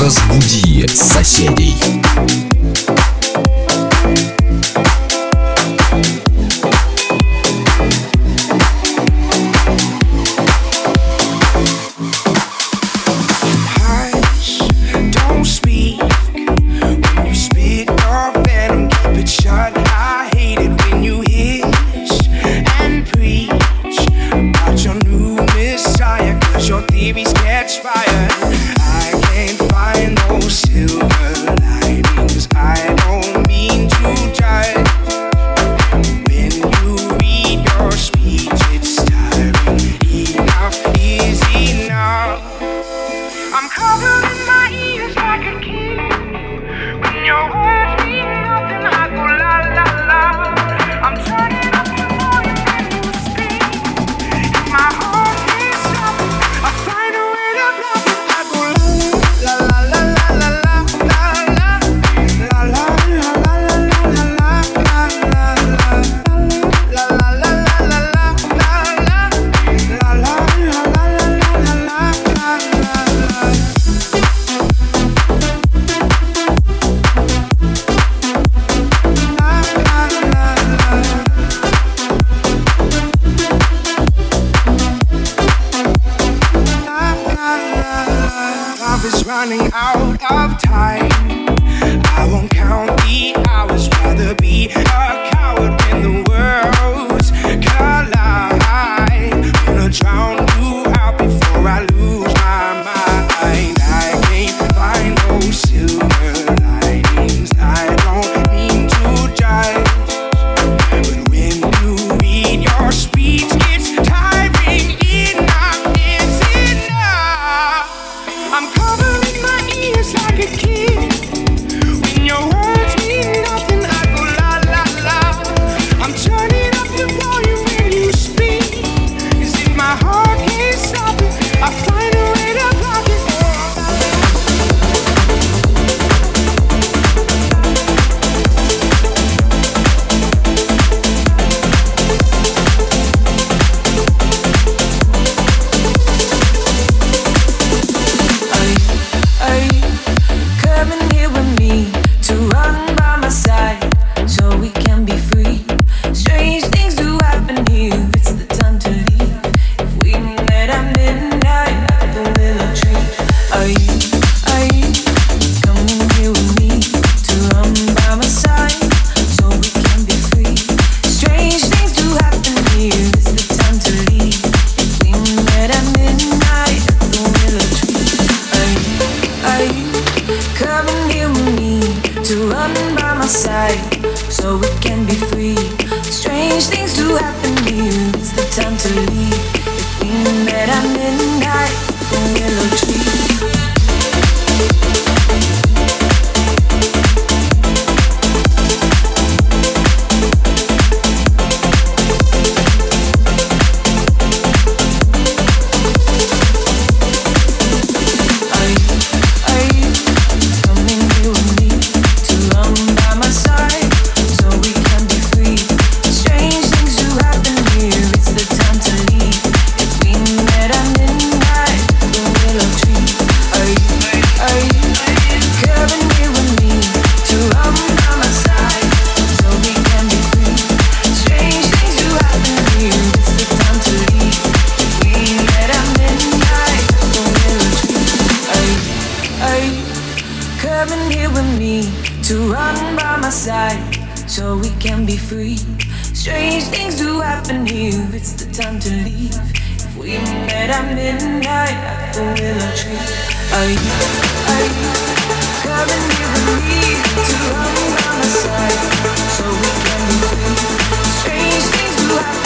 Разбуди соседей. love is running out of time. I won't count the hours, rather be a and be free. Strange things do happen here. It's the time to leave. If we met at midnight at the willow tree, are you? Are you coming here with me to hang by my side so we can be free? Strange things do happen.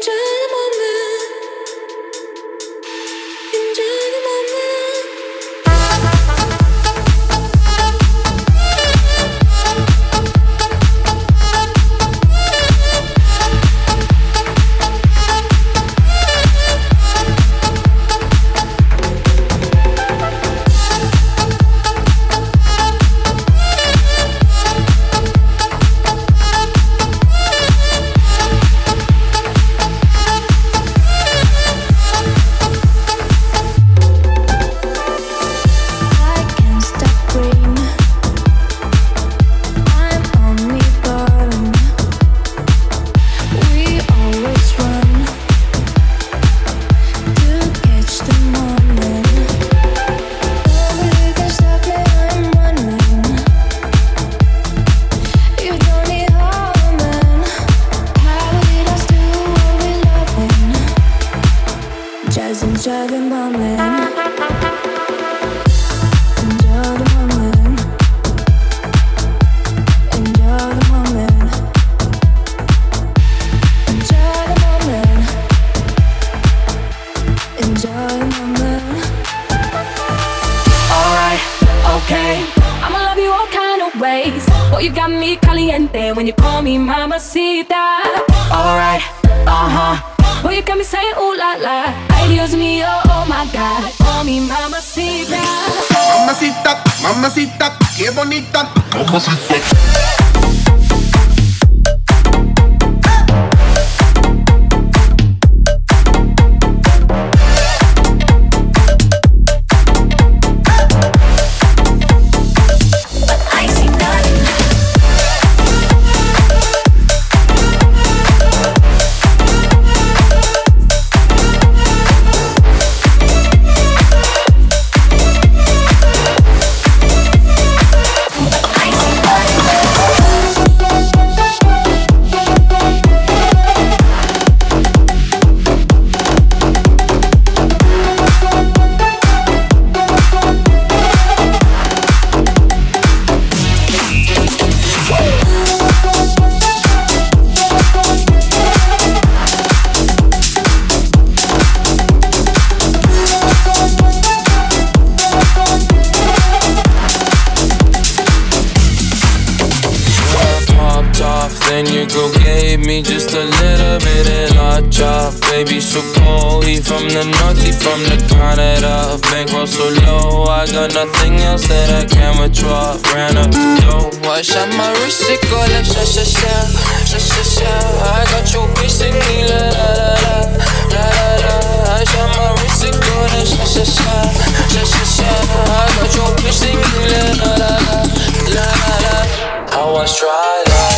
着 Oh, you got me caliente when you call me mamacita. Alright, uh huh. Oh, you got me saying ooh la la. Ay, Dios mío, oh, oh my god. Call me mamacita. Mamacita, mamacita, qué bonita. Mamacita. and your girl gave me just a little bit of I chop Baby so cold, he from the north, he from the Canada Bankroll so low, I got nothing else that I can withdraw Ran up the dough, I shot my wrist, it go like sha sha sha Sha sha sha, I got your bitch singing la la la la La la la, I shot my wrist, it go like sha sha sha Sha sha sha, I got your bitch singing la la la La la la, I was dry like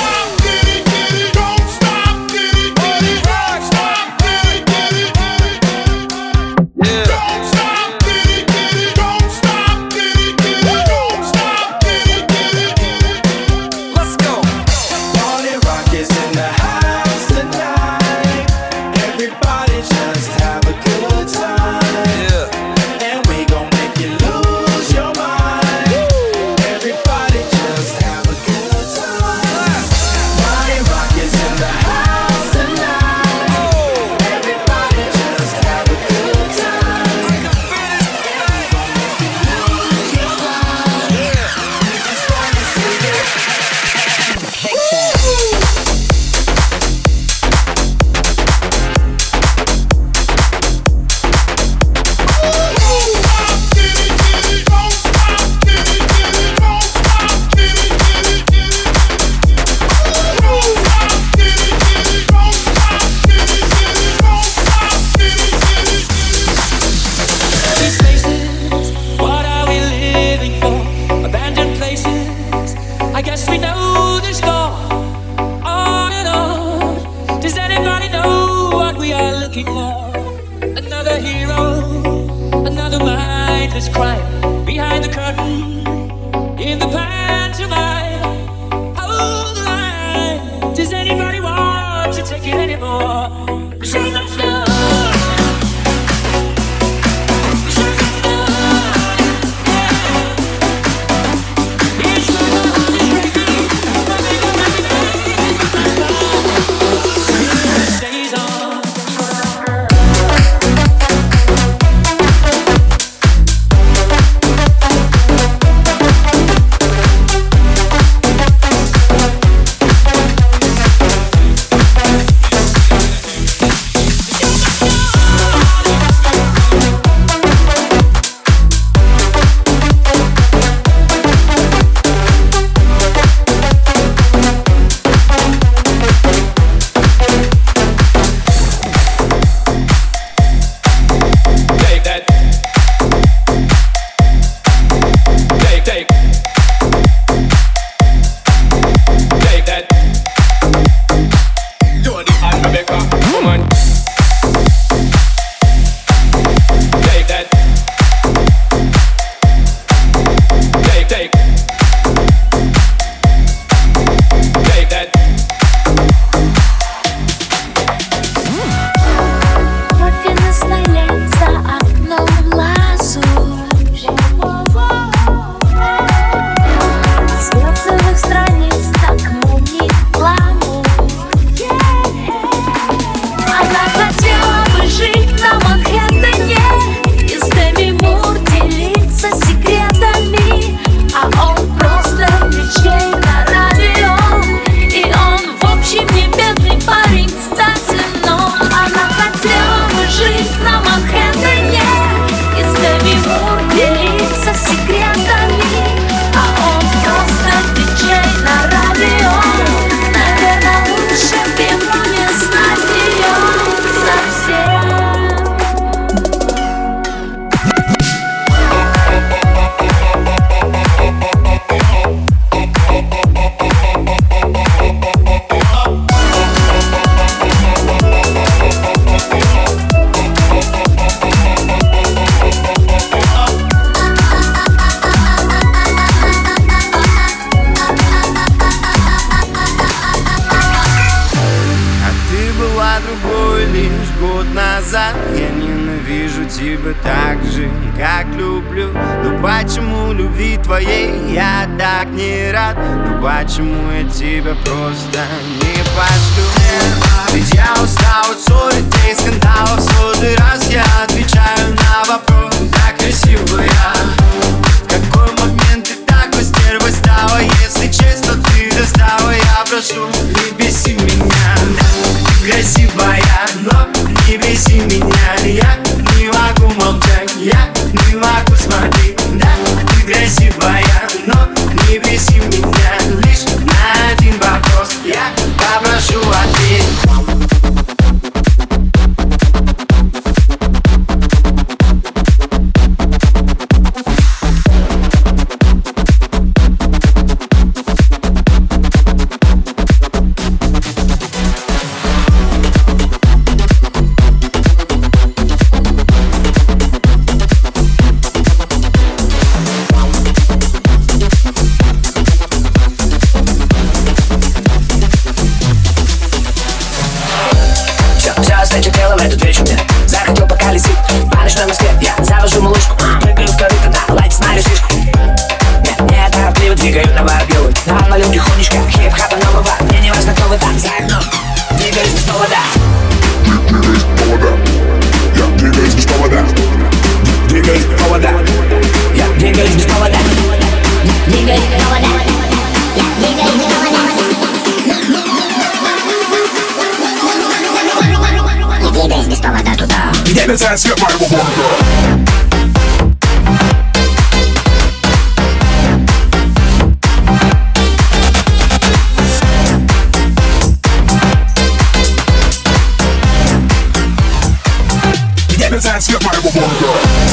Get his ass hit by a woman. Get his ass hit by a woman.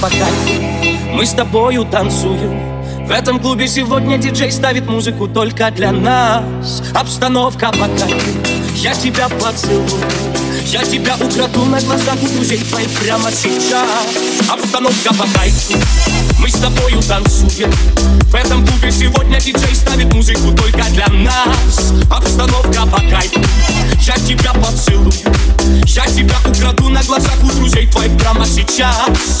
По кайфу Мы с тобою танцуем. В этом клубе сегодня диджей ставит музыку только для нас. Обстановка кайфу Я тебя поцелую. Я тебя украду на глазах у друзей твоих прямо сейчас. Обстановка кайфу Мы с тобою танцуем. В этом клубе сегодня диджей ставит музыку только для нас. Обстановка по кайфу. Я тебя поцелую. Я тебя украду на глазах у друзей твоих прямо сейчас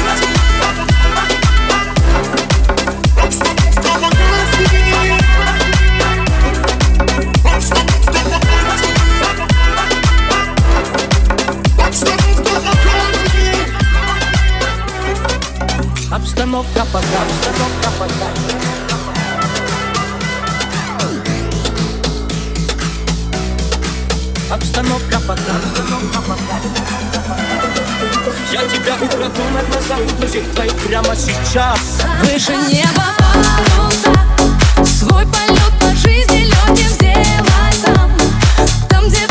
Обстановка по кайфу Обстановка по кайфу Я тебя украду на глазах у друзей твоих прямо сейчас. Выше неба паруса Свой полет по жизни легким сделай сам. Там, где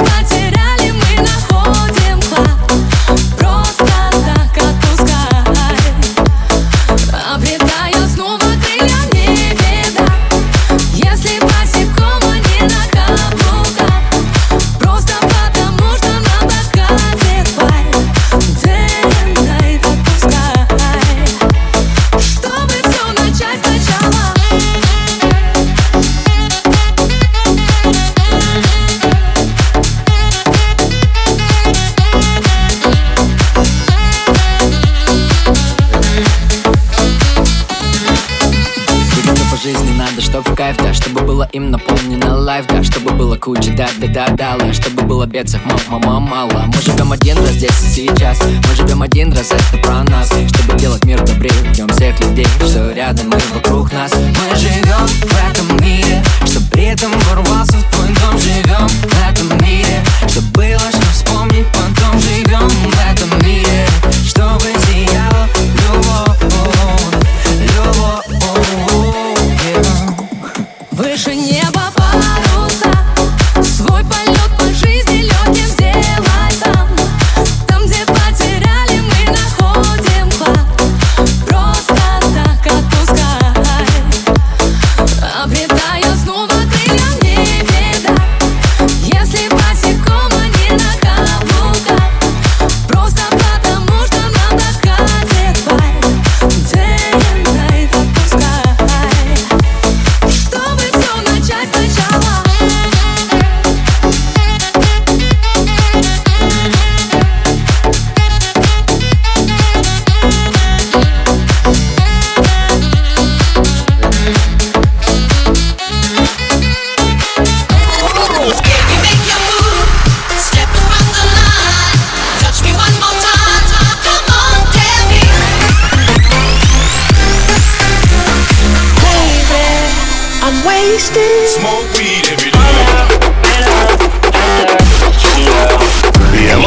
в кайф, да Чтобы было им наполнено лайф, да Чтобы было куча, да, да, да, да Чтобы было бедцах, мама, мало Мы живем один раз здесь и сейчас Мы живем один раз, это про нас. Чтобы делать мир добрее, ждем всех людей Что рядом и вокруг нас. Мы живем в этом мире Что при этом ворвался в твой дом. Живем в этом мире Что было, что вспомнить потом Живем в этом мире. Чтобы сияла любовь